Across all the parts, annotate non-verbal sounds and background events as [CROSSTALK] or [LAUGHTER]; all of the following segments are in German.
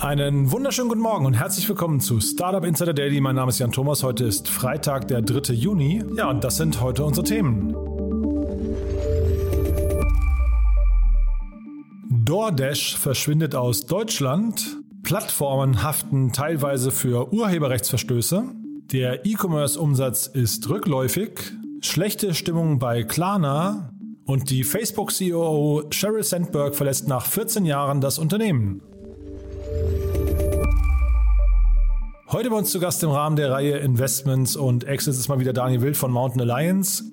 Einen wunderschönen guten Morgen und herzlich willkommen zu Startup Insider Daily. Mein Name ist Jan Thomas. Heute ist Freitag, der 3. Juni. Ja, und das sind heute unsere Themen. DoorDash verschwindet aus Deutschland. Plattformen haften teilweise für Urheberrechtsverstöße. Der E-Commerce-Umsatz ist rückläufig. Schlechte Stimmung bei Klarna. Und die Facebook-CEO Sheryl Sandberg verlässt nach 14 Jahren das Unternehmen. Heute bei uns zu Gast im Rahmen der Reihe Investments und Exits ist mal wieder Daniel Wild von Mountain Alliance.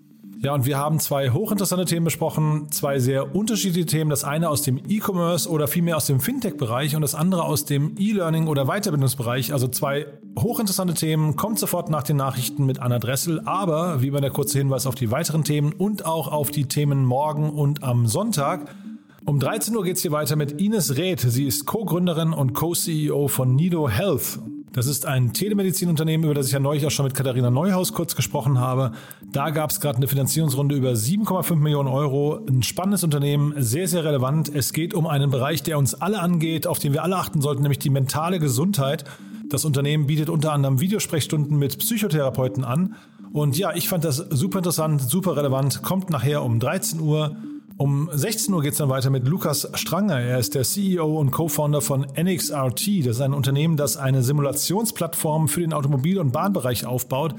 Ja, und wir haben zwei hochinteressante Themen besprochen, zwei sehr unterschiedliche Themen. Das eine aus dem E-Commerce oder vielmehr aus dem Fintech-Bereich und das andere aus dem E-Learning oder Weiterbildungsbereich. Also zwei hochinteressante Themen. Kommt sofort nach den Nachrichten mit Anna Dressel, aber wie immer der kurze Hinweis auf die weiteren Themen und auch auf die Themen morgen und am Sonntag. Um 13 Uhr geht es hier weiter mit Ines Reth. Sie ist Co-Gründerin und Co-CEO von Nido Health. Das ist ein Telemedizinunternehmen, über das ich ja neulich auch schon mit Katharina Neuhaus kurz gesprochen habe. Da gab es gerade eine Finanzierungsrunde über 7,5 Millionen Euro. Ein spannendes Unternehmen, sehr, sehr relevant. Es geht um einen Bereich, der uns alle angeht, auf den wir alle achten sollten, nämlich die mentale Gesundheit. Das Unternehmen bietet unter anderem Videosprechstunden mit Psychotherapeuten an. Und ja, ich fand das super interessant, super relevant. Kommt nachher um 13 Uhr. Um 16 Uhr geht es dann weiter mit Lukas Stranger. Er ist der CEO und Co-Founder von NXRT. Das ist ein Unternehmen, das eine Simulationsplattform für den Automobil- und Bahnbereich aufbaut.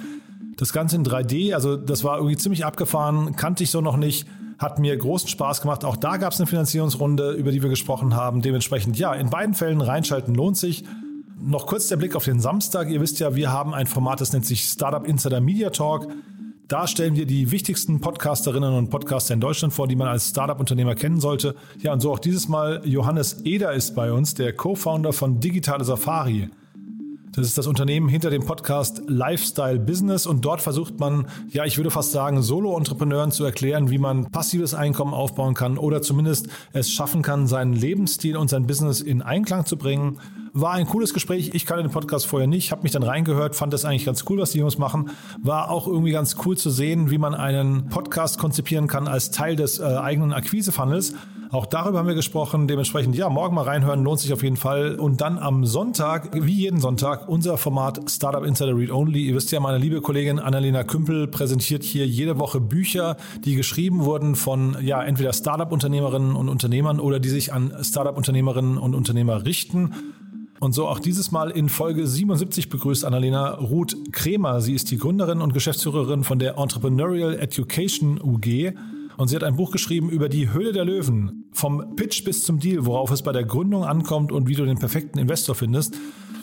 Das Ganze in 3D, also das war irgendwie ziemlich abgefahren, kannte ich so noch nicht, hat mir großen Spaß gemacht. Auch da gab es eine Finanzierungsrunde, über die wir gesprochen haben. Dementsprechend, ja, in beiden Fällen reinschalten lohnt sich. Noch kurz der Blick auf den Samstag. Ihr wisst ja, wir haben ein Format, das nennt sich Startup Insider Media Talk. Da stellen wir die wichtigsten Podcasterinnen und Podcaster in Deutschland vor, die man als Startup-Unternehmer kennen sollte. Ja, und so auch dieses Mal Johannes Eder ist bei uns, der Co-Founder von Digitale Safari. Das ist das Unternehmen hinter dem Podcast Lifestyle Business und dort versucht man, ja, ich würde fast sagen, Solo-Entrepreneuren zu erklären, wie man passives Einkommen aufbauen kann oder zumindest es schaffen kann, seinen Lebensstil und sein Business in Einklang zu bringen. War ein cooles Gespräch. Ich kannte den Podcast vorher nicht, habe mich dann reingehört, fand das eigentlich ganz cool, was die Jungs machen. War auch irgendwie ganz cool zu sehen, wie man einen Podcast konzipieren kann als Teil des äh, eigenen Akquise-Funnels. Auch darüber haben wir gesprochen. Dementsprechend, ja, morgen mal reinhören, lohnt sich auf jeden Fall. Und dann am Sonntag, wie jeden Sonntag, unser Format Startup Insider Read Only. Ihr wisst ja, meine liebe Kollegin Annalena Kümpel präsentiert hier jede Woche Bücher, die geschrieben wurden von, ja, entweder Startup-Unternehmerinnen und Unternehmern oder die sich an Startup-Unternehmerinnen und Unternehmer richten. Und so auch dieses Mal in Folge 77 begrüßt Annalena Ruth Kremer. Sie ist die Gründerin und Geschäftsführerin von der Entrepreneurial Education UG. Und sie hat ein Buch geschrieben über die Höhle der Löwen. Vom Pitch bis zum Deal, worauf es bei der Gründung ankommt und wie du den perfekten Investor findest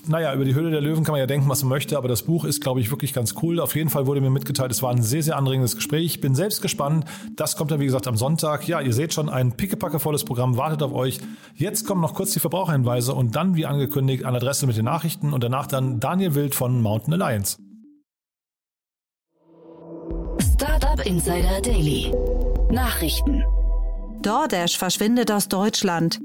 naja, über die Höhle der Löwen kann man ja denken, was man möchte, aber das Buch ist, glaube ich, wirklich ganz cool. Auf jeden Fall wurde mir mitgeteilt, es war ein sehr, sehr anregendes Gespräch. Ich bin selbst gespannt. Das kommt dann, wie gesagt, am Sonntag. Ja, ihr seht schon, ein pickepackevolles Programm wartet auf euch. Jetzt kommen noch kurz die Verbraucherhinweise und dann, wie angekündigt, an Adresse mit den Nachrichten und danach dann Daniel Wild von Mountain Alliance. Startup Insider Daily. Nachrichten. DoorDash verschwindet aus Deutschland.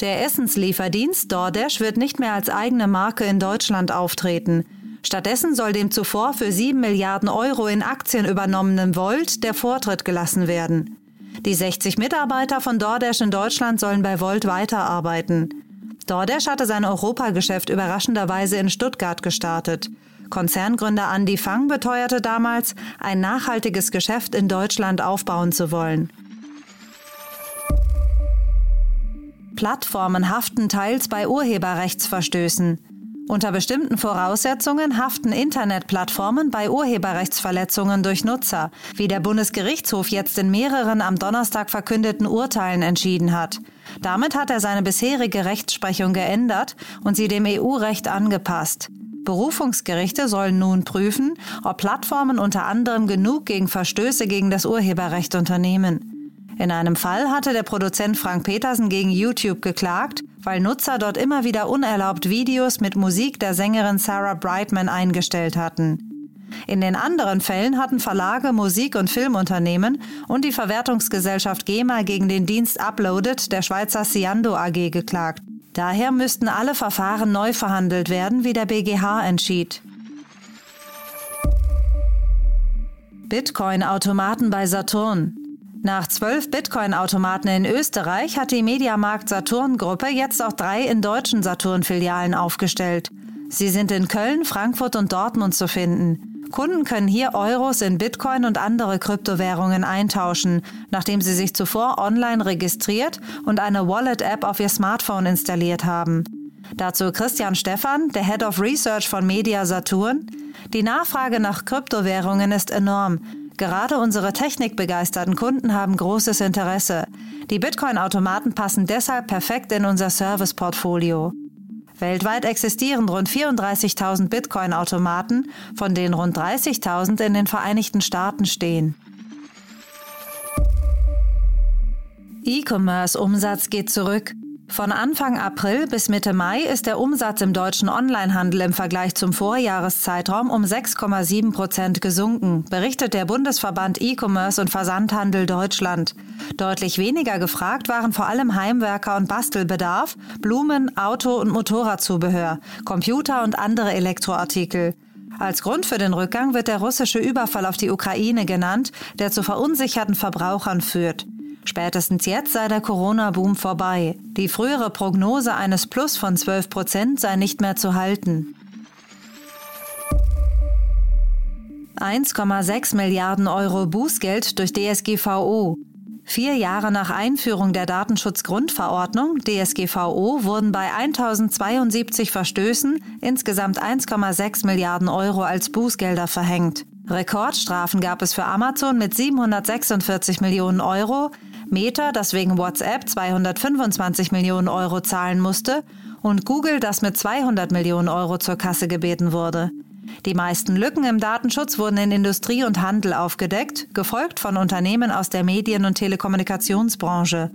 Der Essenslieferdienst DoorDash wird nicht mehr als eigene Marke in Deutschland auftreten. Stattdessen soll dem zuvor für 7 Milliarden Euro in Aktien übernommenen Volt der Vortritt gelassen werden. Die 60 Mitarbeiter von DoorDash in Deutschland sollen bei Volt weiterarbeiten. DoorDash hatte sein Europageschäft überraschenderweise in Stuttgart gestartet. Konzerngründer Andy Fang beteuerte damals, ein nachhaltiges Geschäft in Deutschland aufbauen zu wollen. Plattformen haften teils bei Urheberrechtsverstößen. Unter bestimmten Voraussetzungen haften Internetplattformen bei Urheberrechtsverletzungen durch Nutzer, wie der Bundesgerichtshof jetzt in mehreren am Donnerstag verkündeten Urteilen entschieden hat. Damit hat er seine bisherige Rechtsprechung geändert und sie dem EU-Recht angepasst. Berufungsgerichte sollen nun prüfen, ob Plattformen unter anderem genug gegen Verstöße gegen das Urheberrecht unternehmen. In einem Fall hatte der Produzent Frank Petersen gegen YouTube geklagt, weil Nutzer dort immer wieder unerlaubt Videos mit Musik der Sängerin Sarah Brightman eingestellt hatten. In den anderen Fällen hatten Verlage, Musik- und Filmunternehmen und die Verwertungsgesellschaft GEMA gegen den Dienst Uploaded der Schweizer Ciando AG geklagt. Daher müssten alle Verfahren neu verhandelt werden, wie der BGH entschied. Bitcoin-Automaten bei Saturn. Nach zwölf Bitcoin-Automaten in Österreich hat die Mediamarkt Saturn-Gruppe jetzt auch drei in deutschen Saturn-Filialen aufgestellt. Sie sind in Köln, Frankfurt und Dortmund zu finden. Kunden können hier Euros in Bitcoin und andere Kryptowährungen eintauschen, nachdem sie sich zuvor online registriert und eine Wallet-App auf ihr Smartphone installiert haben. Dazu Christian Stephan, der Head of Research von Media Saturn. Die Nachfrage nach Kryptowährungen ist enorm. Gerade unsere technikbegeisterten Kunden haben großes Interesse. Die Bitcoin-Automaten passen deshalb perfekt in unser Service-Portfolio. Weltweit existieren rund 34.000 Bitcoin-Automaten, von denen rund 30.000 in den Vereinigten Staaten stehen. E-Commerce-Umsatz geht zurück. Von Anfang April bis Mitte Mai ist der Umsatz im deutschen Onlinehandel im Vergleich zum Vorjahreszeitraum um 6,7 Prozent gesunken, berichtet der Bundesverband E-Commerce und Versandhandel Deutschland. Deutlich weniger gefragt waren vor allem Heimwerker und Bastelbedarf, Blumen, Auto- und Motorradzubehör, Computer und andere Elektroartikel. Als Grund für den Rückgang wird der russische Überfall auf die Ukraine genannt, der zu verunsicherten Verbrauchern führt. Spätestens jetzt sei der Corona-Boom vorbei. Die frühere Prognose eines Plus von 12 Prozent sei nicht mehr zu halten. 1,6 Milliarden Euro Bußgeld durch DSGVO. Vier Jahre nach Einführung der Datenschutzgrundverordnung DSGVO wurden bei 1072 Verstößen insgesamt 1,6 Milliarden Euro als Bußgelder verhängt. Rekordstrafen gab es für Amazon mit 746 Millionen Euro, Meta, das wegen WhatsApp 225 Millionen Euro zahlen musste, und Google, das mit 200 Millionen Euro zur Kasse gebeten wurde. Die meisten Lücken im Datenschutz wurden in Industrie und Handel aufgedeckt, gefolgt von Unternehmen aus der Medien- und Telekommunikationsbranche.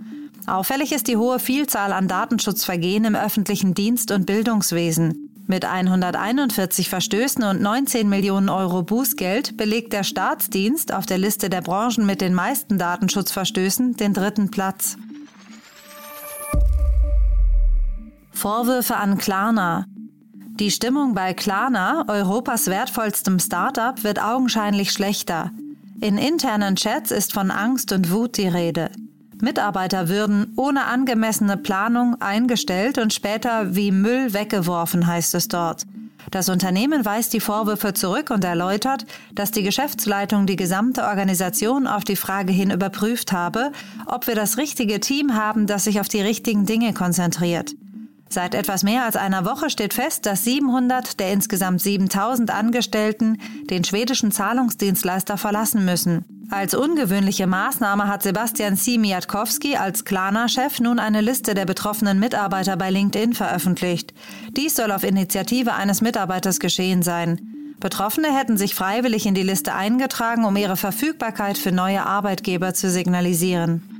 Auffällig ist die hohe Vielzahl an Datenschutzvergehen im öffentlichen Dienst und Bildungswesen. Mit 141 Verstößen und 19 Millionen Euro Bußgeld belegt der Staatsdienst auf der Liste der Branchen mit den meisten Datenschutzverstößen den dritten Platz. Vorwürfe an Klarna. Die Stimmung bei Klarna, Europas wertvollstem Startup, wird augenscheinlich schlechter. In internen Chats ist von Angst und Wut die Rede. Mitarbeiter würden ohne angemessene Planung eingestellt und später wie Müll weggeworfen, heißt es dort. Das Unternehmen weist die Vorwürfe zurück und erläutert, dass die Geschäftsleitung die gesamte Organisation auf die Frage hin überprüft habe, ob wir das richtige Team haben, das sich auf die richtigen Dinge konzentriert. Seit etwas mehr als einer Woche steht fest, dass 700 der insgesamt 7000 Angestellten den schwedischen Zahlungsdienstleister verlassen müssen. Als ungewöhnliche Maßnahme hat Sebastian Simiatkowski als Klarna-Chef nun eine Liste der betroffenen Mitarbeiter bei LinkedIn veröffentlicht. Dies soll auf Initiative eines Mitarbeiters geschehen sein. Betroffene hätten sich freiwillig in die Liste eingetragen, um ihre Verfügbarkeit für neue Arbeitgeber zu signalisieren.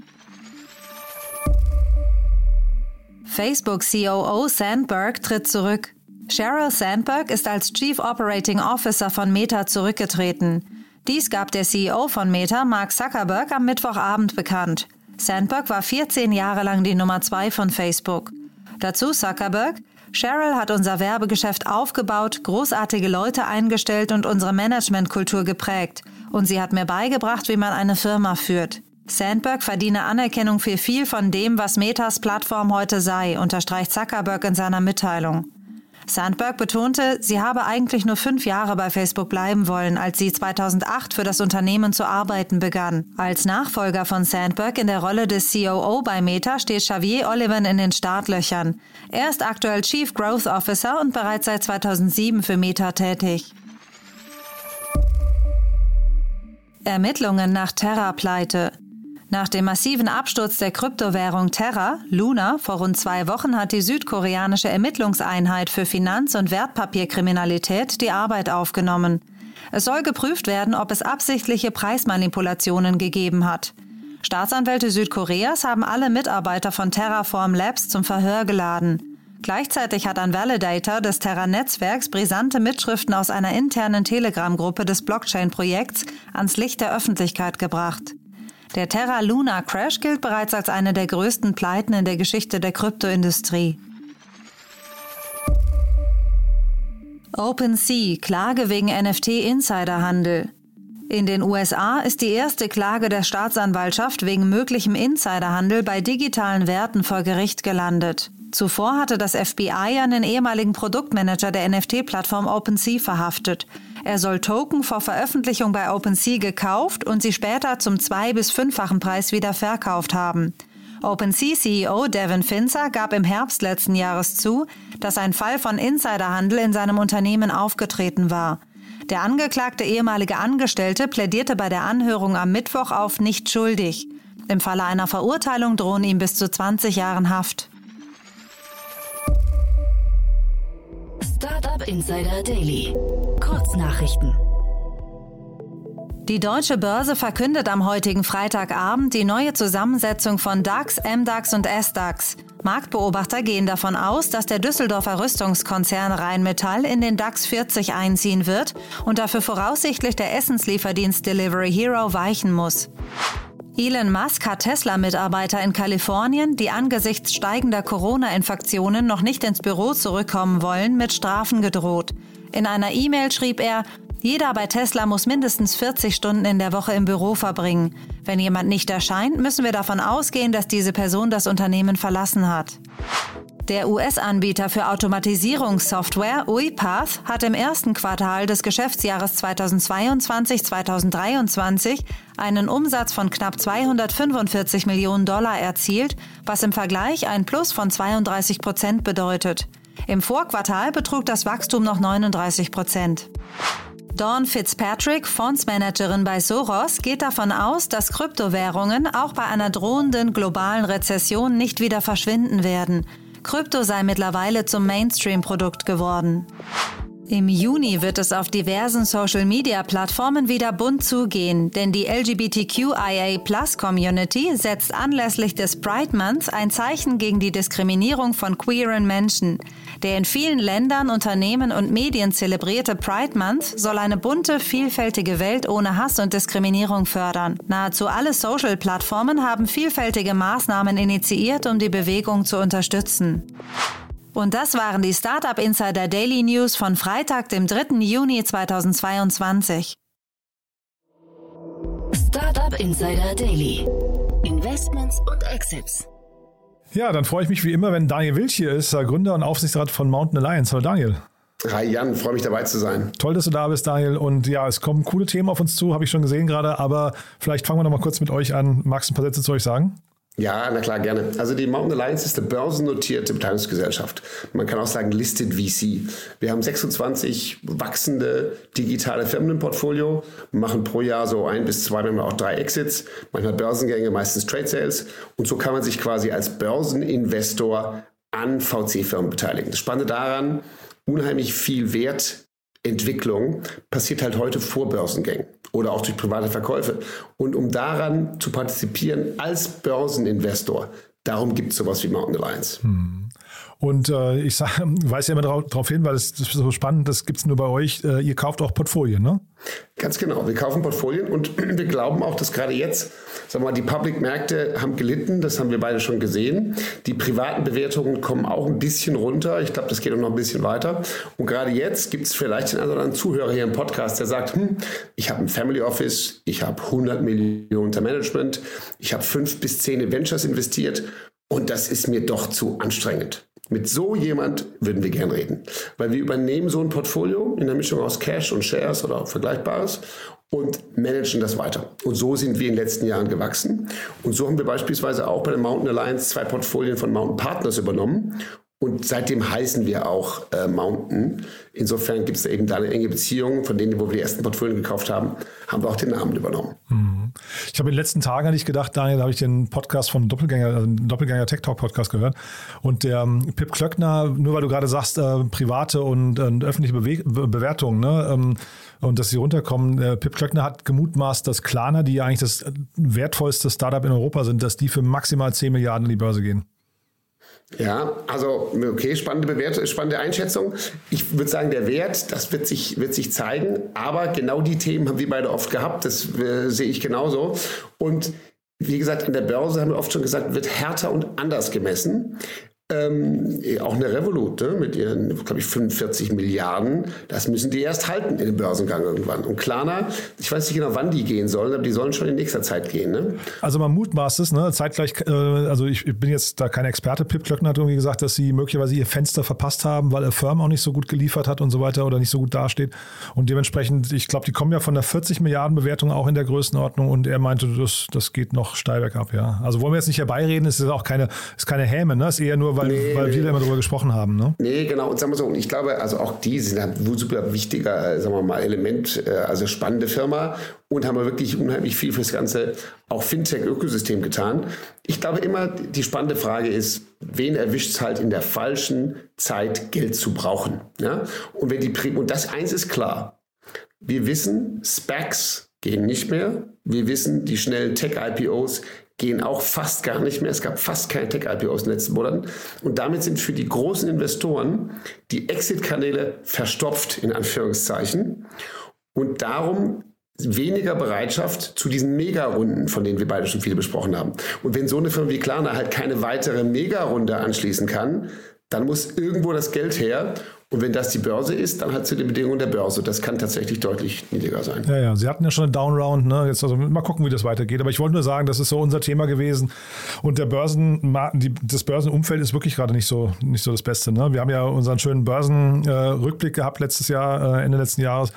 Facebook COO Sandberg tritt zurück. Sheryl Sandberg ist als Chief Operating Officer von Meta zurückgetreten. Dies gab der CEO von Meta, Mark Zuckerberg, am Mittwochabend bekannt. Sandberg war 14 Jahre lang die Nummer 2 von Facebook. Dazu Zuckerberg, Sheryl hat unser Werbegeschäft aufgebaut, großartige Leute eingestellt und unsere Managementkultur geprägt. Und sie hat mir beigebracht, wie man eine Firma führt. Sandberg verdiene Anerkennung für viel von dem, was Metas Plattform heute sei, unterstreicht Zuckerberg in seiner Mitteilung. Sandberg betonte, sie habe eigentlich nur fünf Jahre bei Facebook bleiben wollen, als sie 2008 für das Unternehmen zu arbeiten begann. Als Nachfolger von Sandberg in der Rolle des COO bei Meta steht Xavier Olivan in den Startlöchern. Er ist aktuell Chief Growth Officer und bereits seit 2007 für Meta tätig. Ermittlungen nach Terra-Pleite. Nach dem massiven Absturz der Kryptowährung Terra, Luna, vor rund zwei Wochen hat die südkoreanische Ermittlungseinheit für Finanz- und Wertpapierkriminalität die Arbeit aufgenommen. Es soll geprüft werden, ob es absichtliche Preismanipulationen gegeben hat. Staatsanwälte Südkoreas haben alle Mitarbeiter von Terraform Labs zum Verhör geladen. Gleichzeitig hat ein Validator des Terra-Netzwerks brisante Mitschriften aus einer internen Telegram-Gruppe des Blockchain-Projekts ans Licht der Öffentlichkeit gebracht. Der Terra Luna Crash gilt bereits als eine der größten Pleiten in der Geschichte der Kryptoindustrie. OpenSea Klage wegen NFT-Insiderhandel. In den USA ist die erste Klage der Staatsanwaltschaft wegen möglichem Insiderhandel bei digitalen Werten vor Gericht gelandet. Zuvor hatte das FBI einen ehemaligen Produktmanager der NFT-Plattform OpenSea verhaftet. Er soll Token vor Veröffentlichung bei OpenSea gekauft und sie später zum zwei- bis fünffachen Preis wieder verkauft haben. OpenSea-CEO Devin Finzer gab im Herbst letzten Jahres zu, dass ein Fall von Insiderhandel in seinem Unternehmen aufgetreten war. Der angeklagte ehemalige Angestellte plädierte bei der Anhörung am Mittwoch auf nicht schuldig. Im Falle einer Verurteilung drohen ihm bis zu 20 Jahren Haft. Startup Insider Daily. Kurznachrichten. Die deutsche Börse verkündet am heutigen Freitagabend die neue Zusammensetzung von DAX, MDAX und SDAX. Marktbeobachter gehen davon aus, dass der Düsseldorfer Rüstungskonzern Rheinmetall in den DAX 40 einziehen wird und dafür voraussichtlich der Essenslieferdienst Delivery Hero weichen muss. Elon Musk hat Tesla-Mitarbeiter in Kalifornien, die angesichts steigender Corona-Infektionen noch nicht ins Büro zurückkommen wollen, mit Strafen gedroht. In einer E-Mail schrieb er, jeder bei Tesla muss mindestens 40 Stunden in der Woche im Büro verbringen. Wenn jemand nicht erscheint, müssen wir davon ausgehen, dass diese Person das Unternehmen verlassen hat. Der US-Anbieter für Automatisierungssoftware UiPath hat im ersten Quartal des Geschäftsjahres 2022-2023 einen Umsatz von knapp 245 Millionen Dollar erzielt, was im Vergleich ein Plus von 32 Prozent bedeutet. Im Vorquartal betrug das Wachstum noch 39 Prozent. Dawn Fitzpatrick, Fondsmanagerin bei Soros, geht davon aus, dass Kryptowährungen auch bei einer drohenden globalen Rezession nicht wieder verschwinden werden. Krypto sei mittlerweile zum Mainstream-Produkt geworden. Im Juni wird es auf diversen Social-Media-Plattformen wieder bunt zugehen, denn die LGBTQIA-Plus-Community setzt anlässlich des Pride Months ein Zeichen gegen die Diskriminierung von queeren Menschen. Der in vielen Ländern, Unternehmen und Medien zelebrierte Pride Month soll eine bunte, vielfältige Welt ohne Hass und Diskriminierung fördern. Nahezu alle Social-Plattformen haben vielfältige Maßnahmen initiiert, um die Bewegung zu unterstützen. Und das waren die Startup Insider Daily News von Freitag, dem 3. Juni 2022. Startup Insider Daily. Investments und Exits. Ja, dann freue ich mich wie immer, wenn Daniel Wilch hier ist, Gründer und Aufsichtsrat von Mountain Alliance. Hallo Daniel. Hi Jan, freue mich dabei zu sein. Toll, dass du da bist, Daniel. Und ja, es kommen coole Themen auf uns zu, habe ich schon gesehen gerade, aber vielleicht fangen wir noch mal kurz mit euch an. Magst du ein paar Sätze zu euch sagen? Ja, na klar, gerne. Also die Mountain Alliance ist eine börsennotierte Beteiligungsgesellschaft. Man kann auch sagen Listed VC. Wir haben 26 wachsende digitale Firmen im Portfolio, machen pro Jahr so ein bis zwei, manchmal auch drei Exits, manchmal Börsengänge, meistens Trade Sales. Und so kann man sich quasi als Börseninvestor an VC-Firmen beteiligen. Das Spannende daran, unheimlich viel Wertentwicklung passiert halt heute vor Börsengängen oder auch durch private Verkäufe. Und um daran zu partizipieren als Börseninvestor, darum gibt es sowas wie Mountain Alliance. Hm. Und äh, ich sag, [LAUGHS] weise ja immer darauf hin, weil es so spannend, das gibt es nur bei euch. Äh, ihr kauft auch Portfolien, ne? Ganz genau. Wir kaufen Portfolien und [CLEARS THROAT] wir glauben auch, dass gerade jetzt, sagen wir mal, die Public-Märkte haben gelitten. Das haben wir beide schon gesehen. Die privaten Bewertungen kommen auch ein bisschen runter. Ich glaube, das geht auch noch ein bisschen weiter. Und gerade jetzt gibt es vielleicht einen anderen Zuhörer hier im Podcast, der sagt, hm, ich habe ein Family Office, ich habe 100 Millionen unter Management, ich habe fünf bis zehn Ventures investiert und das ist mir doch zu anstrengend. Mit so jemand würden wir gern reden, weil wir übernehmen so ein Portfolio in der Mischung aus Cash und Shares oder Vergleichbares und managen das weiter. Und so sind wir in den letzten Jahren gewachsen. Und so haben wir beispielsweise auch bei der Mountain Alliance zwei Portfolien von Mountain Partners übernommen und seitdem heißen wir auch äh, Mountain. Insofern gibt es eben da eine enge Beziehung. Von denen, wo wir die ersten Portfolien gekauft haben, haben wir auch den Namen übernommen. Mhm. Ich habe in den letzten Tagen nicht gedacht, Daniel, da habe ich den Podcast vom Doppelgänger, also Doppelgänger Tech Talk Podcast gehört. Und der ähm, Pip Klöckner, nur weil du gerade sagst, äh, private und, und öffentliche Bewe Bewertungen, ne, ähm, und dass sie runterkommen. Äh, Pip Klöckner hat gemutmaßt, dass Klarna, die ja eigentlich das wertvollste Startup in Europa sind, dass die für maximal 10 Milliarden in die Börse gehen. Ja, also okay, spannende Bewertung, spannende Einschätzung. Ich würde sagen, der Wert, das wird sich, wird sich zeigen, aber genau die Themen haben wir beide oft gehabt, das äh, sehe ich genauso. Und wie gesagt, an der Börse haben wir oft schon gesagt, wird härter und anders gemessen. Ähm, auch eine Revolut ne, mit ihren, glaube ich, 45 Milliarden, das müssen die erst halten in dem Börsengang irgendwann. Und Klarna, ich weiß nicht genau, wann die gehen sollen, aber die sollen schon in nächster Zeit gehen. Ne? Also man mutmaßt es, ne? zeitgleich, äh, also ich, bin jetzt da kein Experte, Pip Klöckner hat irgendwie gesagt, dass sie möglicherweise ihr Fenster verpasst haben, weil der Firm auch nicht so gut geliefert hat und so weiter oder nicht so gut dasteht. Und dementsprechend, ich glaube, die kommen ja von der 40 Milliarden Bewertung auch in der Größenordnung und er meinte, das, das geht noch steil bergab, ja. Also wollen wir jetzt nicht herbeireden, es ist auch keine, ist keine Häme, ne? ist eher nur weil, nee, weil wir da immer drüber gesprochen haben. Ne? Nee, genau. Und sagen wir so, und ich glaube, also auch die sind ein super wichtiger, äh, sagen wir mal, Element, äh, also spannende Firma und haben wirklich unheimlich viel fürs ganze auch Fintech-Ökosystem getan. Ich glaube immer, die spannende Frage ist, wen erwischt es halt in der falschen Zeit, Geld zu brauchen. Ja? Und wenn die und das eins ist klar. Wir wissen, Specs gehen nicht mehr. Wir wissen, die schnellen Tech-IPOs gehen auch fast gar nicht mehr. Es gab fast keine Tech-IPOs in den letzten Monaten. Und damit sind für die großen Investoren die Exit-Kanäle verstopft, in Anführungszeichen. Und darum weniger Bereitschaft zu diesen Mega-Runden, von denen wir beide schon viele besprochen haben. Und wenn so eine Firma wie Klarna halt keine weitere Mega-Runde anschließen kann, dann muss irgendwo das Geld her. Und wenn das die Börse ist, dann halt zu den Bedingungen der Börse. Das kann tatsächlich deutlich niedriger sein. Ja, ja, Sie hatten ja schon eine Downround, ne? Jetzt also mal gucken, wie das weitergeht. Aber ich wollte nur sagen, das ist so unser Thema gewesen. Und der Börsen, die, das Börsenumfeld ist wirklich gerade nicht so, nicht so das Beste. Ne? Wir haben ja unseren schönen Börsenrückblick äh, gehabt letztes Jahr, äh, Ende letzten Jahres.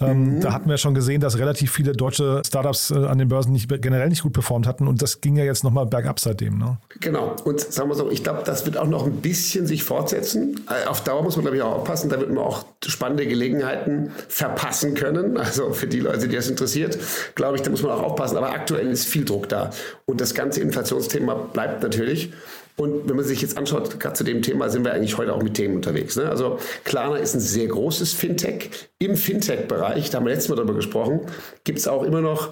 Ähm, mhm. Da hatten wir schon gesehen, dass relativ viele deutsche Startups äh, an den Börsen nicht, generell nicht gut performt hatten und das ging ja jetzt nochmal bergab seitdem. Ne? Genau. Und sagen wir so, ich glaube, das wird auch noch ein bisschen sich fortsetzen. Äh, auf Dauer muss man, glaube ich, auch aufpassen. Da wird man auch spannende Gelegenheiten verpassen können. [LAUGHS] Also für die Leute, die das interessiert, glaube ich, da muss man auch aufpassen. Aber aktuell ist viel Druck da. Und das ganze Inflationsthema bleibt natürlich. Und wenn man sich jetzt anschaut, gerade zu dem Thema sind wir eigentlich heute auch mit Themen unterwegs. Ne? Also Klarna ist ein sehr großes Fintech. Im Fintech-Bereich, da haben wir letztes Mal darüber gesprochen, gibt es auch immer noch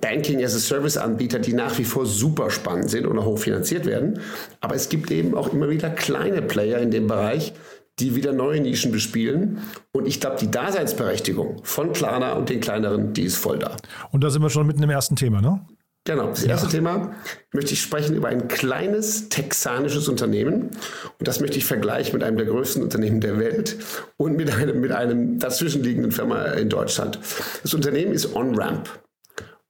Banking-as-a-Service-Anbieter, die nach wie vor super spannend sind und auch hochfinanziert werden. Aber es gibt eben auch immer wieder kleine Player in dem Bereich, die wieder neue Nischen bespielen. Und ich glaube, die Daseinsberechtigung von Klarna und den kleineren, die ist voll da. Und da sind wir schon mitten im ersten Thema, ne? Genau, das erste ja. Thema möchte ich sprechen über ein kleines texanisches Unternehmen. Und das möchte ich vergleichen mit einem der größten Unternehmen der Welt und mit einem, mit einem dazwischenliegenden Firma in Deutschland. Das Unternehmen ist OnRamp.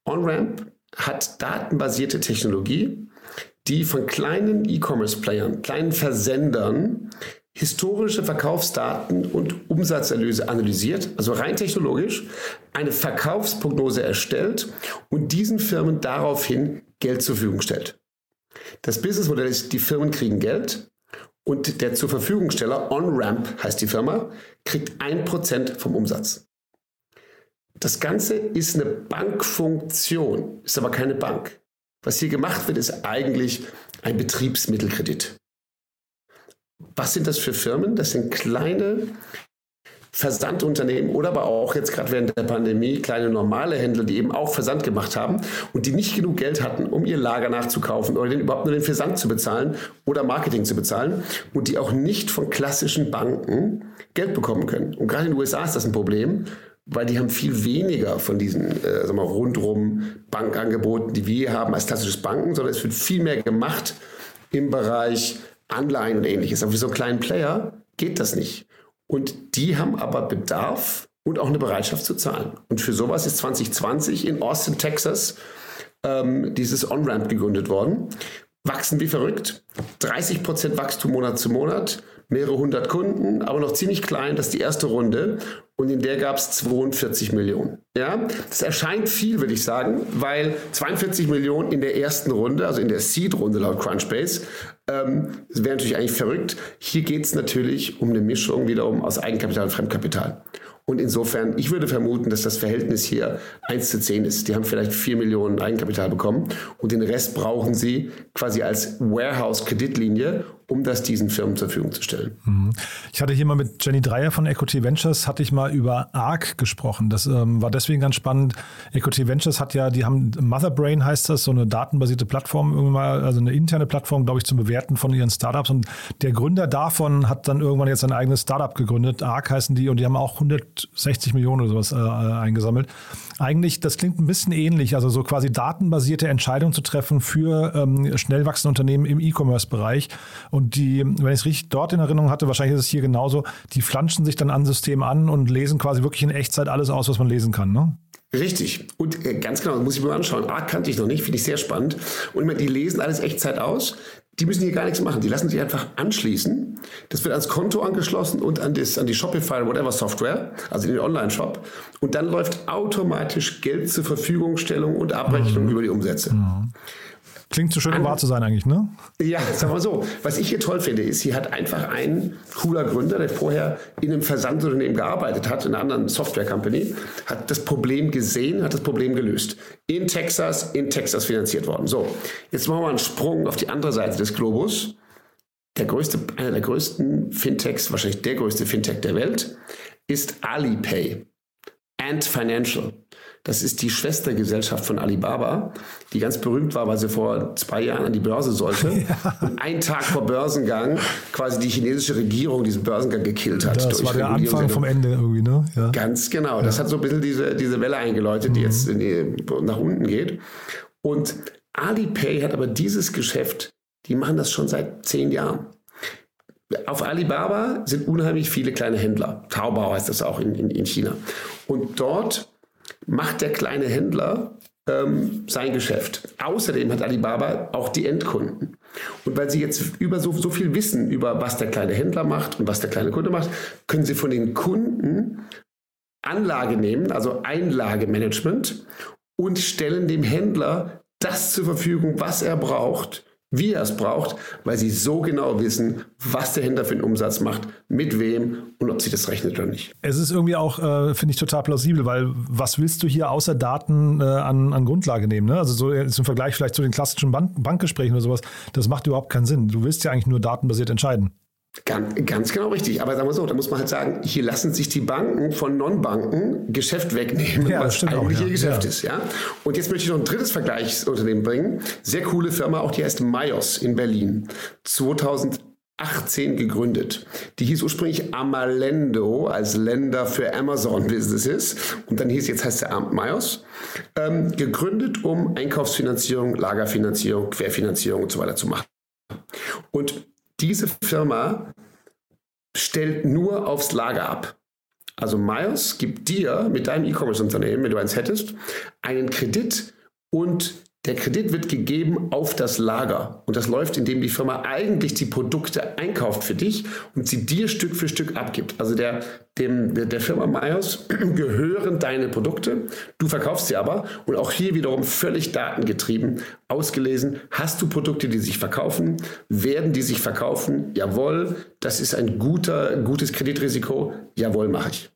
OnRamp hat datenbasierte Technologie, die von kleinen E-Commerce-Playern, kleinen Versendern historische Verkaufsdaten und Umsatzerlöse analysiert, also rein technologisch, eine Verkaufsprognose erstellt und diesen Firmen daraufhin Geld zur Verfügung stellt. Das Businessmodell ist, die Firmen kriegen Geld und der zur Verfügungsteller, OnRamp heißt die Firma, kriegt ein Prozent vom Umsatz. Das Ganze ist eine Bankfunktion, ist aber keine Bank. Was hier gemacht wird, ist eigentlich ein Betriebsmittelkredit. Was sind das für Firmen? Das sind kleine Versandunternehmen oder aber auch jetzt gerade während der Pandemie kleine normale Händler, die eben auch Versand gemacht haben und die nicht genug Geld hatten, um ihr Lager nachzukaufen oder den, überhaupt nur den Versand zu bezahlen oder Marketing zu bezahlen und die auch nicht von klassischen Banken Geld bekommen können. Und gerade in den USA ist das ein Problem, weil die haben viel weniger von diesen äh, sagen wir, rundrum Bankangeboten, die wir haben als klassisches Banken, sondern es wird viel mehr gemacht im Bereich Anleihen und ähnliches. Aber für so einen kleinen Player geht das nicht. Und die haben aber Bedarf und auch eine Bereitschaft zu zahlen. Und für sowas ist 2020 in Austin, Texas, ähm, dieses On-Ramp gegründet worden. Wachsen wie verrückt. 30 Prozent Wachstum Monat zu Monat mehrere hundert Kunden, aber noch ziemlich klein. Das ist die erste Runde und in der gab es 42 Millionen. Ja, das erscheint viel, würde ich sagen, weil 42 Millionen in der ersten Runde, also in der Seed-Runde laut Crunchbase, ähm, wäre natürlich eigentlich verrückt. Hier geht es natürlich um eine Mischung wiederum aus Eigenkapital und Fremdkapital. Und insofern, ich würde vermuten, dass das Verhältnis hier 1 zu 10 ist. Die haben vielleicht 4 Millionen Eigenkapital bekommen und den Rest brauchen sie quasi als Warehouse-Kreditlinie, um das diesen Firmen zur Verfügung zu stellen. Mhm. Ich hatte hier mal mit Jenny Dreier von Equity Ventures, hatte ich mal über ARC gesprochen. Das ähm, war deswegen ganz spannend. Equity Ventures hat ja, die haben Motherbrain heißt das, so eine datenbasierte Plattform, also eine interne Plattform, glaube ich, zum Bewerten von ihren Startups. Und der Gründer davon hat dann irgendwann jetzt ein eigenes Startup gegründet. ARC heißen die und die haben auch 160 Millionen oder sowas äh, eingesammelt. Eigentlich, das klingt ein bisschen ähnlich, also so quasi datenbasierte Entscheidungen zu treffen für ähm, schnell wachsende Unternehmen im E-Commerce-Bereich. Und die, wenn ich es richtig dort in Erinnerung hatte, wahrscheinlich ist es hier genauso, die flanschen sich dann an System an und lesen quasi wirklich in Echtzeit alles aus, was man lesen kann. Ne? Richtig. Und äh, ganz genau, das muss ich mir mal anschauen. A, kannte ich noch nicht, finde ich sehr spannend. Und die lesen alles Echtzeit aus. Die müssen hier gar nichts machen. Die lassen sich einfach anschließen. Das wird ans Konto angeschlossen und an, das, an die Shopify oder whatever Software, also in den Online-Shop. Und dann läuft automatisch Geld zur Verfügungstellung und Abrechnung mhm. über die Umsätze. Mhm. Klingt zu schön, um wahr zu sein eigentlich, ne? Ja, sag mal so. Was ich hier toll finde, ist, hier hat einfach ein cooler Gründer, der vorher in einem Versandunternehmen gearbeitet hat, in einer anderen Software-Company, hat das Problem gesehen, hat das Problem gelöst. In Texas, in Texas finanziert worden. So, jetzt machen wir einen Sprung auf die andere Seite des Globus. Der größte, einer der größten Fintechs, wahrscheinlich der größte Fintech der Welt, ist Alipay. Ant Financial. Das ist die Schwestergesellschaft von Alibaba, die ganz berühmt war, weil sie vor zwei Jahren an die Börse sollte. [LAUGHS] Ja. Und einen Tag vor Börsengang quasi die chinesische Regierung diesen Börsengang gekillt hat. Das war der Anfang vom Ende irgendwie, ne? Ja. Ganz genau. Das hat so ein bisschen diese, diese Welle eingeläutet, die mhm. jetzt die, nach unten geht. Und Alipay hat aber dieses Geschäft, die machen das schon seit zehn Jahren. Auf Alibaba sind unheimlich viele kleine Händler. Taobao heißt das auch in, in, in China. Und dort macht der kleine Händler ähm, sein Geschäft. Außerdem hat Alibaba auch die Endkunden. Und weil sie jetzt über so, so viel wissen über was der kleine Händler macht und was der kleine Kunde macht, können sie von den Kunden Anlage nehmen, also Einlagemanagement und stellen dem Händler das zur Verfügung, was er braucht, wie er es braucht, weil sie so genau wissen, was der Händler für einen Umsatz macht, mit wem und ob sich das rechnet oder nicht. Es ist irgendwie auch, äh, finde ich, total plausibel, weil was willst du hier außer Daten äh, an, an Grundlage nehmen? Ne? Also so im Vergleich vielleicht zu den klassischen Bank Bankgesprächen oder sowas, das macht überhaupt keinen Sinn. Du willst ja eigentlich nur datenbasiert entscheiden. Ganz, ganz genau richtig. Aber sagen wir so, da muss man halt sagen, hier lassen sich die Banken von Non-Banken Geschäft wegnehmen, ja, was eigentlich auch, ja. ihr Geschäft ja. ist. Ja? Und jetzt möchte ich noch ein drittes Vergleichsunternehmen bringen. Sehr coole Firma, auch die heißt Mayos in Berlin. 2018 gegründet. Die hieß ursprünglich Amalendo als Länder für Amazon Businesses und dann hieß jetzt heißt der Mayos. Ähm, gegründet, um Einkaufsfinanzierung, Lagerfinanzierung, Querfinanzierung und so weiter zu machen. Und diese Firma stellt nur aufs Lager ab. Also Myers gibt dir mit deinem E-Commerce-Unternehmen, wenn du eins hättest, einen Kredit und der Kredit wird gegeben auf das Lager und das läuft, indem die Firma eigentlich die Produkte einkauft für dich und sie dir Stück für Stück abgibt. Also der, dem, der, Firma Myers [CLEARS THROAT] gehören deine Produkte, du verkaufst sie aber und auch hier wiederum völlig datengetrieben ausgelesen. Hast du Produkte, die sich verkaufen? Werden die sich verkaufen? Jawohl, das ist ein guter, gutes Kreditrisiko. Jawohl, mache ich.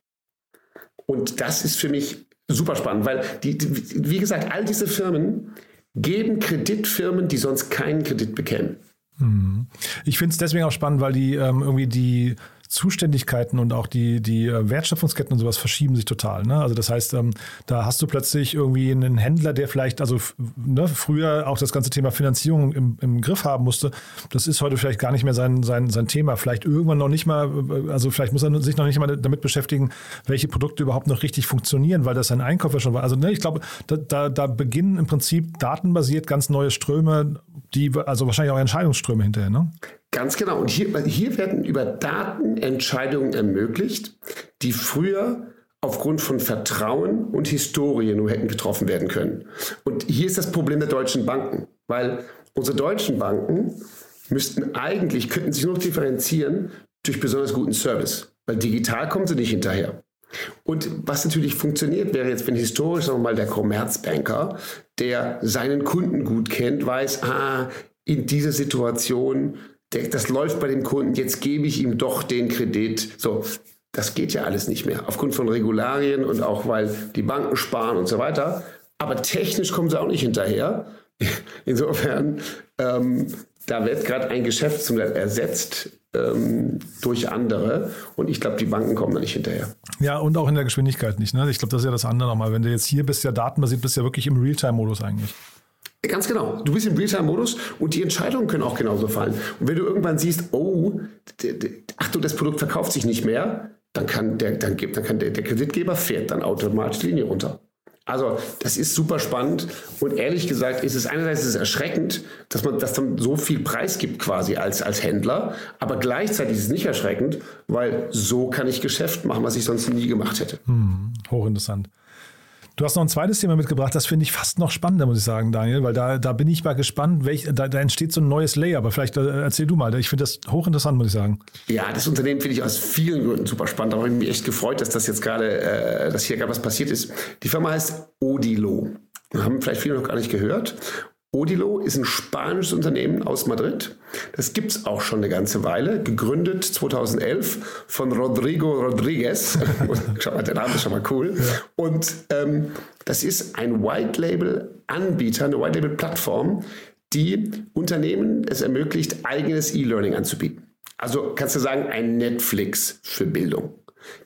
Und das ist für mich super spannend, weil die, die, wie gesagt, all diese Firmen, geben Kreditfirmen, die sonst keinen Kredit bekämen. Mhm. Ich finde es deswegen auch spannend, weil die ähm, irgendwie die Zuständigkeiten und auch die, die äh, Wertschöpfungsketten und sowas verschieben sich total. Ne? Also das heißt, ähm, da hast du plötzlich irgendwie einen Händler, der vielleicht, also ne, früher auch das ganze Thema Finanzierung im, im Griff haben musste. Das ist heute vielleicht gar nicht mehr sein, sein, sein Thema. Vielleicht irgendwann noch nicht mal, äh, also vielleicht muss er sich noch nicht mal damit beschäftigen, welche Produkte überhaupt noch richtig funktionieren, weil das sein Einkauf ja schon war. Also ne, ich glaube, da, da, da beginnen im Prinzip datenbasiert ganz neue Ströme, die, also wahrscheinlich auch Entscheidungsströme hinterher, ne? Ganz genau. Und hier, hier werden über Daten Entscheidungen ermöglicht, die früher aufgrund von Vertrauen und Historie nur hätten getroffen werden können. Und hier ist das Problem der deutschen Banken, weil unsere deutschen Banken müssten eigentlich, könnten sich nur noch differenzieren durch besonders guten Service, weil digital kommen sie nicht hinterher. Und was natürlich funktioniert, wäre jetzt, wenn historisch, sagen wir mal, der Commerzbanker, der seinen Kunden gut kennt, weiß, ah, in dieser Situation das läuft bei dem Kunden, jetzt gebe ich ihm doch den Kredit. So, das geht ja alles nicht mehr. Aufgrund von Regularien und auch weil die Banken sparen und so weiter. Aber technisch kommen sie auch nicht hinterher. [LAUGHS] Insofern, ähm, da wird gerade ein Geschäftsmodell ersetzt ähm, durch andere und ich glaube, die Banken kommen da nicht hinterher. Ja, und auch in der Geschwindigkeit nicht. Ne? Ich glaube, das ist ja das andere nochmal. Wenn du jetzt hier bist, ja datenbasiert, bist ja wirklich im Realtime-Modus eigentlich. Ganz genau. Du bist im Realtime-Modus und die Entscheidungen können auch genauso fallen. Und wenn du irgendwann siehst, oh, Achtung, das Produkt verkauft sich nicht mehr, dann kann der, dann dann kann der, der Kreditgeber fährt dann automatisch die Linie runter. Also das ist super spannend und ehrlich gesagt ist es einerseits ist es erschreckend, dass man das dann so viel Preis gibt quasi als, als Händler, aber gleichzeitig ist es nicht erschreckend, weil so kann ich Geschäft machen, was ich sonst nie gemacht hätte. Hm, hochinteressant. Du hast noch ein zweites Thema mitgebracht, das finde ich fast noch spannender, muss ich sagen, Daniel, weil da, da bin ich mal gespannt, welch, da, da entsteht so ein neues Layer, aber vielleicht äh, erzähl du mal, ich finde das hochinteressant, muss ich sagen. Ja, das Unternehmen finde ich aus vielen Gründen super spannend, habe ich mich echt gefreut, dass das jetzt gerade, äh, dass hier gerade was passiert ist. Die Firma heißt Odilo. Haben vielleicht viele noch gar nicht gehört. Odilo ist ein spanisches Unternehmen aus Madrid. Das gibt es auch schon eine ganze Weile. Gegründet 2011 von Rodrigo Rodriguez. [LAUGHS] Schau mal, der Name ist schon mal cool. Ja. Und ähm, das ist ein White-Label-Anbieter, eine White-Label-Plattform, die Unternehmen es ermöglicht, eigenes E-Learning anzubieten. Also kannst du sagen, ein Netflix für Bildung.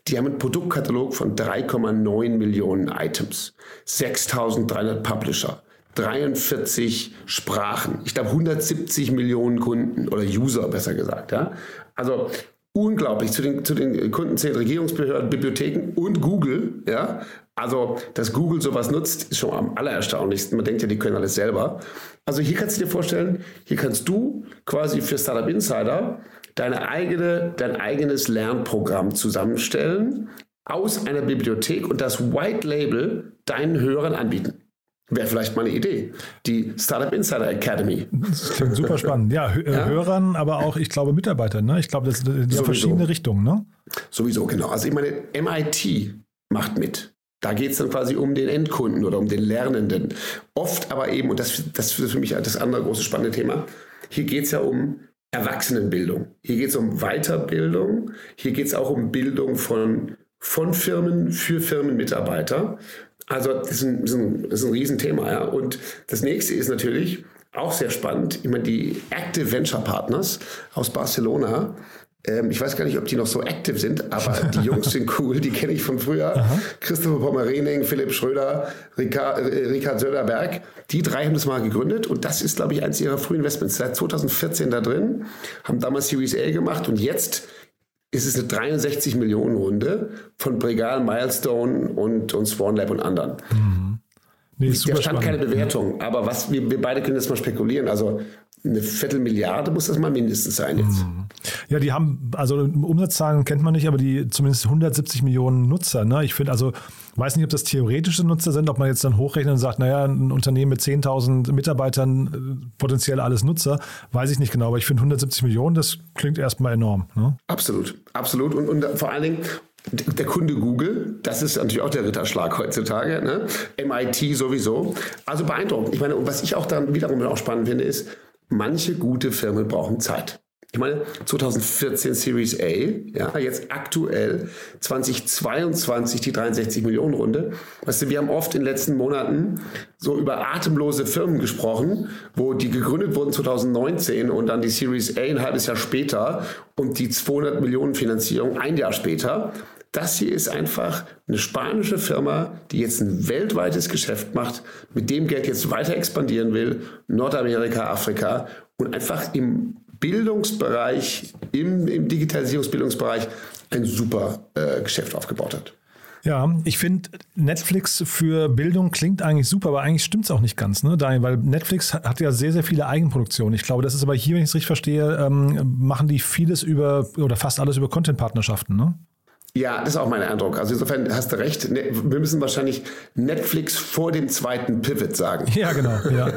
Die haben einen Produktkatalog von 3,9 Millionen Items, 6300 Publisher, 43 Sprachen. Ich glaube 170 Millionen Kunden oder User besser gesagt. Ja? Also unglaublich. Zu den, zu den Kunden zählen Regierungsbehörden, Bibliotheken und Google. Ja? Also, dass Google sowas nutzt, ist schon am allererstaunlichsten. Man denkt ja, die können alles selber. Also hier kannst du dir vorstellen, hier kannst du quasi für Startup Insider deine eigene, dein eigenes Lernprogramm zusammenstellen aus einer Bibliothek und das White Label deinen Hörern anbieten. Wäre vielleicht mal eine Idee. Die Startup Insider Academy. Das klingt super spannend. Ja, ja? Hörern, aber auch, ich glaube, Mitarbeitern. Ne? Ich glaube, das sind verschiedene Richtungen. Ne? Sowieso, genau. Also ich meine, MIT macht mit. Da geht es dann quasi um den Endkunden oder um den Lernenden. Oft aber eben, und das, das ist für mich das andere große spannende Thema, hier geht es ja um Erwachsenenbildung. Hier geht es um Weiterbildung. Hier geht es auch um Bildung von, von Firmen für Firmenmitarbeiter. Also das ist ein, das ist ein, das ist ein Riesenthema. Ja. Und das nächste ist natürlich auch sehr spannend, immer die Active Venture Partners aus Barcelona. Ähm, ich weiß gar nicht, ob die noch so active sind, aber die Jungs sind cool, die kenne ich von früher. Aha. Christopher Pommerening, Philipp Schröder, Ricard, äh, Ricard Söderberg. Die drei haben das mal gegründet und das ist, glaube ich, eines ihrer frühen Investments. Seit 2014 da drin, haben damals Series A gemacht und jetzt ist es eine 63 Millionen Runde von Bregal, Milestone und, und Swan Lab und anderen. Mhm. Nee, da stand spannend. keine Bewertung, aber was wir, wir beide können jetzt mal spekulieren. Also eine Viertelmilliarde muss das mal mindestens sein jetzt. Mhm. Ja, die haben, also Umsatzzahlen kennt man nicht, aber die zumindest 170 Millionen Nutzer. Ne? Ich finde also, weiß nicht, ob das theoretische Nutzer sind, ob man jetzt dann hochrechnet und sagt, naja, ein Unternehmen mit 10.000 Mitarbeitern, äh, potenziell alles Nutzer, weiß ich nicht genau, aber ich finde 170 Millionen, das klingt erstmal enorm. Ne? Absolut, absolut. Und, und vor allen Dingen, der Kunde Google, das ist natürlich auch der Ritterschlag heutzutage, ne? MIT sowieso. Also beeindruckend. Ich meine, und was ich auch dann wiederum auch spannend finde, ist, manche gute Firmen brauchen Zeit. Ich meine, 2014 Series A, ja, jetzt aktuell 2022 die 63 Millionen Runde. Weißt du, wir haben oft in den letzten Monaten so über atemlose Firmen gesprochen, wo die gegründet wurden 2019 und dann die Series A ein halbes Jahr später und die 200 Millionen Finanzierung ein Jahr später. Das hier ist einfach eine spanische Firma, die jetzt ein weltweites Geschäft macht, mit dem Geld jetzt weiter expandieren will, Nordamerika, Afrika und einfach im Bildungsbereich, im, im Digitalisierungsbildungsbereich ein super äh, Geschäft aufgebaut hat. Ja, ich finde, Netflix für Bildung klingt eigentlich super, aber eigentlich stimmt es auch nicht ganz, ne, Daniel? Weil Netflix hat ja sehr, sehr viele Eigenproduktionen. Ich glaube, das ist aber hier, wenn ich es richtig verstehe, ähm, machen die vieles über oder fast alles über Content-Partnerschaften, ne? Ja, das ist auch mein Eindruck. Also insofern hast du recht. Ne, wir müssen wahrscheinlich Netflix vor dem zweiten Pivot sagen. [LAUGHS] Ja, genau. Ja.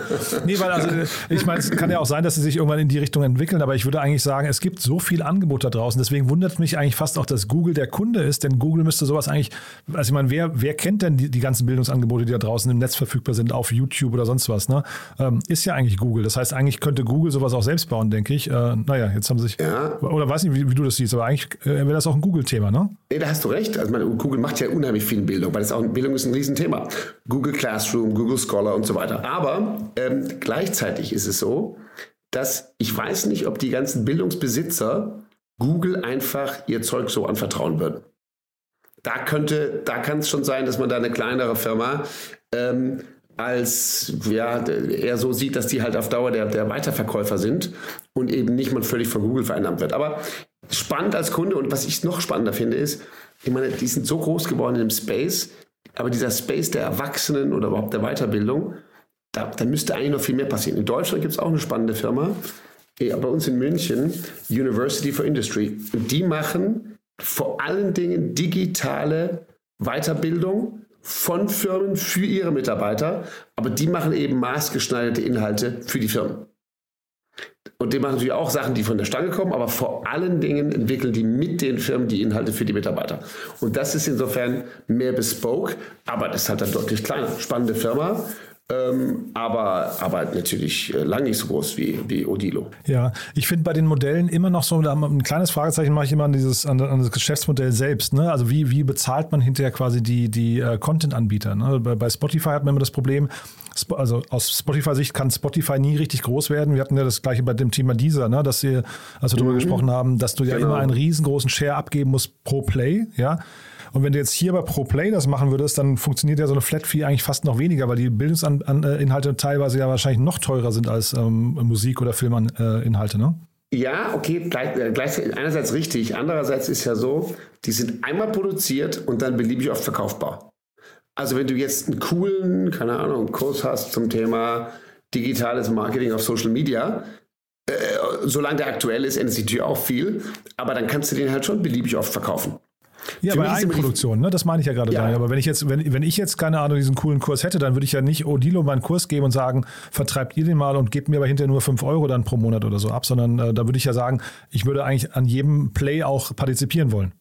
Nee, weil also ich meine, es kann ja auch sein, dass sie sich irgendwann in die Richtung entwickeln, aber ich würde eigentlich sagen, es gibt so viel Angebot da draußen. Deswegen wundert mich eigentlich fast auch, dass Google der Kunde ist, denn Google müsste sowas eigentlich, also ich meine, wer, wer kennt denn die, die ganzen Bildungsangebote, die da draußen im Netz verfügbar sind, auf YouTube oder sonst was, ne? Ähm, ist ja eigentlich Google. Das heißt, eigentlich könnte Google sowas auch selbst bauen, denke ich. Äh, naja, jetzt haben sie sich, ja. oder weiß nicht, wie, wie, du das siehst, aber eigentlich äh, wäre das auch ein Google-Thema, ne? Nee, da hast du recht. Also meine, Google macht ja unheimlich viel Bildung, weil das auch Bildung ist ein Riesenthema. Google Classroom, Google Scholar und so weiter. Aber ähm, gleichzeitig ist es so, dass ich weiß nicht, ob die ganzen Bildungsbesitzer Google einfach ihr Zeug so anvertrauen würden. Da könnte, da kann es schon sein, dass man da eine kleinere Firma ähm, als ja, er so sieht, dass die halt auf Dauer der, der Weiterverkäufer sind und eben nicht mal völlig von Google vereinnahmt wird. Aber spannend als Kunde und was ich noch spannender finde, ist, ich meine, die sind so groß geworden im Space, aber dieser Space der Erwachsenen oder überhaupt der Weiterbildung, da, da müsste eigentlich noch viel mehr passieren. In Deutschland gibt es auch eine spannende Firma, bei uns in München, University for Industry. Und die machen vor allen Dingen digitale Weiterbildung von Firmen für ihre Mitarbeiter, aber die machen eben maßgeschneiderte Inhalte für die Firmen. Und die machen natürlich auch Sachen, die von der Stange kommen, aber vor allen Dingen entwickeln die mit den Firmen die Inhalte für die Mitarbeiter. Und das ist insofern mehr bespoke, aber das ist halt dann deutlich kleiner. Spannende Firma, ähm, aber, aber natürlich äh, lang nicht so groß wie, wie Odilo. Ja, ich finde bei den Modellen immer noch so ein kleines Fragezeichen mache ich immer an dieses an, an das Geschäftsmodell selbst. Ne? Also wie, wie bezahlt man hinterher quasi die, die uh, Content-Anbieter? Ne? Bei, bei Spotify hat man immer das Problem, also aus Spotify-Sicht kann Spotify nie richtig groß werden. Wir hatten ja das gleiche bei dem Thema Deezer, ne? dass wir, als wir mhm. darüber gesprochen haben, dass du ja genau. immer einen riesengroßen Share abgeben musst pro Play, ja. Und wenn du jetzt hier bei ProPlay das machen würdest, dann funktioniert ja so eine Flat Fee eigentlich fast noch weniger, weil die Bildungsinhalte teilweise ja wahrscheinlich noch teurer sind als ähm, Musik- oder Filminhalte, ne? Ja, okay, gleich, äh, einerseits richtig. Andererseits ist ja so, die sind einmal produziert und dann beliebig oft verkaufbar. Also wenn du jetzt einen coolen, keine Ahnung, Kurs hast zum Thema digitales Marketing auf Social Media, äh, solange der aktuell ist, ändert sich natürlich auch viel, aber dann kannst du den halt schon beliebig oft verkaufen. Ja, Für bei Eigenproduktion, ne? das meine ich ja gerade. Ja. Aber wenn ich jetzt, wenn, wenn ich jetzt keine Ahnung diesen coolen Kurs hätte, dann würde ich ja nicht Odilo meinen Kurs geben und sagen, vertreibt ihr den mal und gebt mir aber hinterher nur 5 Euro dann pro Monat oder so ab, sondern äh, da würde ich ja sagen, ich würde eigentlich an jedem Play auch partizipieren wollen.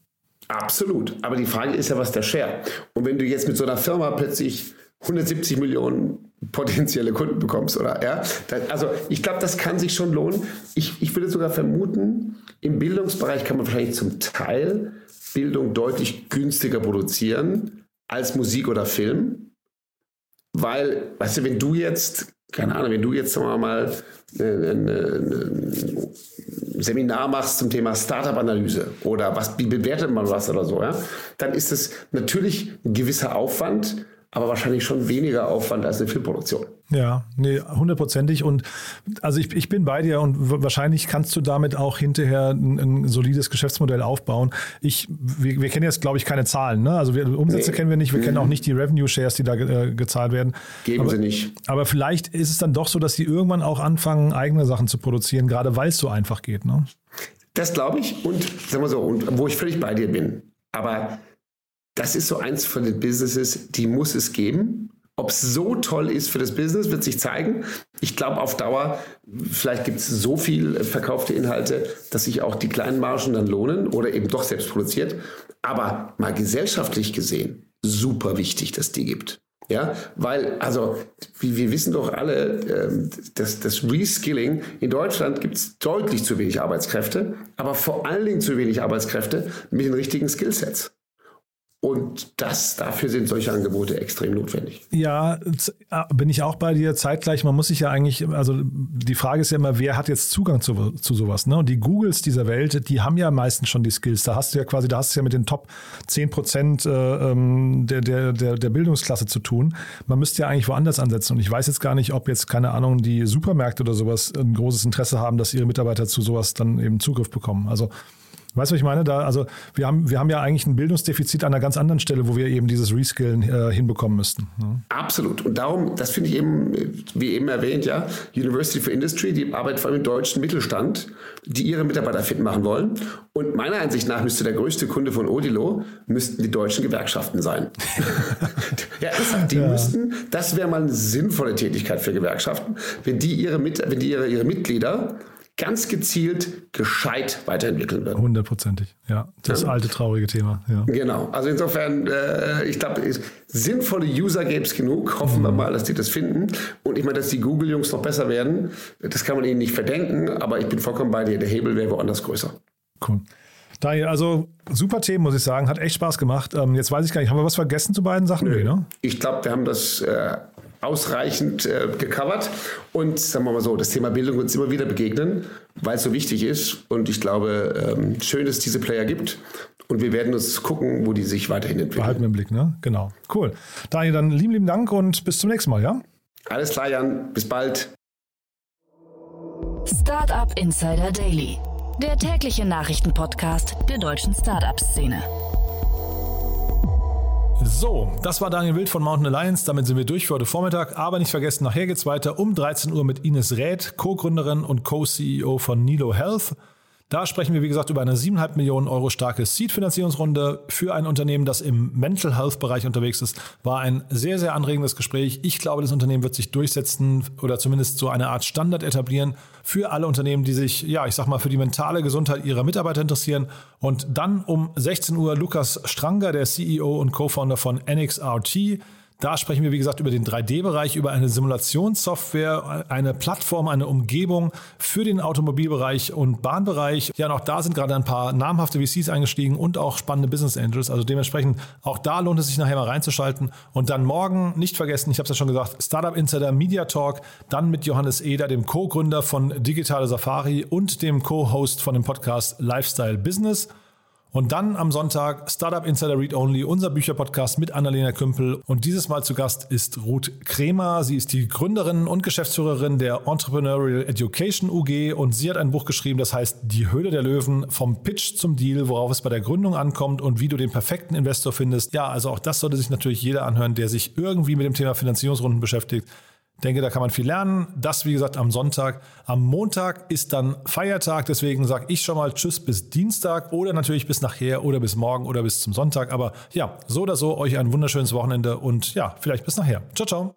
Absolut. Aber die Frage ist ja, was der Share. Und wenn du jetzt mit so einer Firma plötzlich 170 Millionen potenzielle Kunden bekommst, oder? Ja, also ich glaube, das kann sich schon lohnen. Ich, ich würde sogar vermuten, im Bildungsbereich kann man wahrscheinlich zum Teil Bildung deutlich günstiger produzieren als Musik oder Film. Weil, weißt du, wenn du jetzt, keine Ahnung, wenn du jetzt sagen wir mal ein, Seminar machst zum Thema Startup-Analyse oder was, wie bewertet man was oder so, ja, dann ist es natürlich ein gewisser Aufwand, aber wahrscheinlich schon weniger Aufwand als eine Filmproduktion. Ja, nee, hundertprozentig. Und also ich, ich bin bei dir und wahrscheinlich kannst du damit auch hinterher ein, ein solides Geschäftsmodell aufbauen. Ich, wir, wir kennen jetzt, glaube ich, keine Zahlen. Ne? Also wir, Umsätze nee. kennen wir nicht, wir mhm. kennen auch nicht die Revenue Shares, die da äh, gezahlt werden. Geben aber, sie nicht. Aber vielleicht ist es dann doch so, dass die irgendwann auch anfangen, eigene Sachen zu produzieren, gerade weil es so einfach geht. Ne? Das glaube ich. Und sagen wir so, und wo ich völlig bei dir bin. Aber das ist so eins von den Businesses, die muss es geben. Ob es so toll ist für das Business, wird sich zeigen. Ich glaube auf Dauer, vielleicht gibt es so viel verkaufte Inhalte, dass sich auch die kleinen Margen dann lohnen oder eben doch selbst produziert. Aber mal gesellschaftlich gesehen, super wichtig, dass die gibt. Ja, weil, also, wir, wir wissen doch alle, ähm, dass das Reskilling in Deutschland gibt es deutlich zu wenig Arbeitskräfte, aber vor allen Dingen zu wenig Arbeitskräfte mit den richtigen Skillsets. Und das, dafür sind solche Angebote extrem notwendig. Ja, äh, bin ich auch bei dir zeitgleich. Man muss sich ja eigentlich, also die Frage ist ja immer, wer hat jetzt Zugang zu, zu sowas? Ne? Und die Googles dieser Welt, die haben ja meistens schon die Skills. Da hast du ja quasi, da hast du ja mit den Top 10 Prozent äh, ähm, der, der, der, der Bildungsklasse zu tun. Man müsste ja eigentlich woanders ansetzen. Und ich weiß jetzt gar nicht, ob jetzt, keine Ahnung, die Supermärkte oder sowas ein großes Interesse haben, dass ihre Mitarbeiter zu sowas dann eben Zugriff bekommen. Also Weißt du, was ich meine? Da, also wir haben, wir haben ja eigentlich ein Bildungsdefizit an einer ganz anderen Stelle, wo wir eben dieses Reskillen äh, hinbekommen müssten. Ja. Absolut. Und darum, das finde ich eben, wie eben erwähnt, ja, University for Industry, die arbeitet vor allem im deutschen Mittelstand, die ihre Mitarbeiter fit machen wollen. Und meiner Ansicht nach müsste der größte Kunde von Odilo müssten die deutschen Gewerkschaften sein. [LAUGHS] ja, die ja. müssten, das wäre mal eine sinnvolle Tätigkeit für Gewerkschaften, wenn die ihre, wenn die ihre, ihre Mitglieder ganz gezielt gescheit weiterentwickeln wird. Hundertprozentig, ja. Das ja. alte traurige Thema. Ja. Genau. Also insofern, äh, ich glaube, sinnvolle User gäbe es genug. Hoffen mhm. wir mal, dass die das finden. Und ich meine, dass die Google-Jungs noch besser werden, das kann man ihnen nicht verdenken, aber ich bin vollkommen bei dir. Der Hebel wäre woanders größer. Cool. Daniel, also super Themen, muss ich sagen. Hat echt Spaß gemacht. Ähm, jetzt weiß ich gar nicht, haben wir was vergessen zu beiden Sachen? Nö. Ne? Ich glaube, wir haben das äh, ausreichend äh, gecovert. Und sagen wir mal so, das Thema Bildung wird uns immer wieder begegnen, weil es so wichtig ist. Und ich glaube, ähm, schön, dass es diese Player gibt. Und wir werden uns gucken, wo die sich weiterhin entwickeln. Behalten wir im Blick, ne? Genau. Cool. Daniel, dann lieben, lieben Dank und bis zum nächsten Mal, ja? Alles klar, Jan. Bis bald. Startup Insider Daily, der tägliche Nachrichtenpodcast der deutschen Startup-Szene. So, das war Daniel Wild von Mountain Alliance. Damit sind wir durch für heute Vormittag. Aber nicht vergessen, nachher geht es weiter um 13 Uhr mit Ines Räth, Co-Gründerin und Co-CEO von Nilo Health. Da sprechen wir, wie gesagt, über eine 7,5 Millionen Euro starke Seed-Finanzierungsrunde für ein Unternehmen, das im Mental Health-Bereich unterwegs ist. War ein sehr, sehr anregendes Gespräch. Ich glaube, das Unternehmen wird sich durchsetzen oder zumindest so eine Art Standard etablieren für alle Unternehmen, die sich, ja, ich sag mal, für die mentale Gesundheit ihrer Mitarbeiter interessieren. Und dann um 16 Uhr Lukas Stranger, der CEO und Co-Founder von NXRT. Da sprechen wir, wie gesagt, über den 3D-Bereich, über eine Simulationssoftware, eine Plattform, eine Umgebung für den Automobilbereich und Bahnbereich. Ja, und auch da sind gerade ein paar namhafte VCs eingestiegen und auch spannende Business Angels. Also dementsprechend, auch da lohnt es sich nachher mal reinzuschalten. Und dann morgen, nicht vergessen, ich habe es ja schon gesagt, Startup Insider Media Talk, dann mit Johannes Eder, dem Co-Gründer von Digitale Safari und dem Co-Host von dem Podcast Lifestyle Business. Und dann am Sonntag Startup Insider Read Only, unser Bücherpodcast mit Annalena Kümpel. Und dieses Mal zu Gast ist Ruth Kremer. Sie ist die Gründerin und Geschäftsführerin der Entrepreneurial Education UG und sie hat ein Buch geschrieben, das heißt Die Höhle der Löwen, vom Pitch zum Deal, worauf es bei der Gründung ankommt und wie du den perfekten Investor findest. Ja, also auch das sollte sich natürlich jeder anhören, der sich irgendwie mit dem Thema Finanzierungsrunden beschäftigt denke, da kann man viel lernen. Das, wie gesagt, am Sonntag. Am Montag ist dann Feiertag, deswegen sage ich schon mal Tschüss bis Dienstag oder natürlich bis nachher oder bis morgen oder bis zum Sonntag. Aber ja, so oder so, euch ein wunderschönes Wochenende und ja, vielleicht bis nachher. Ciao, ciao.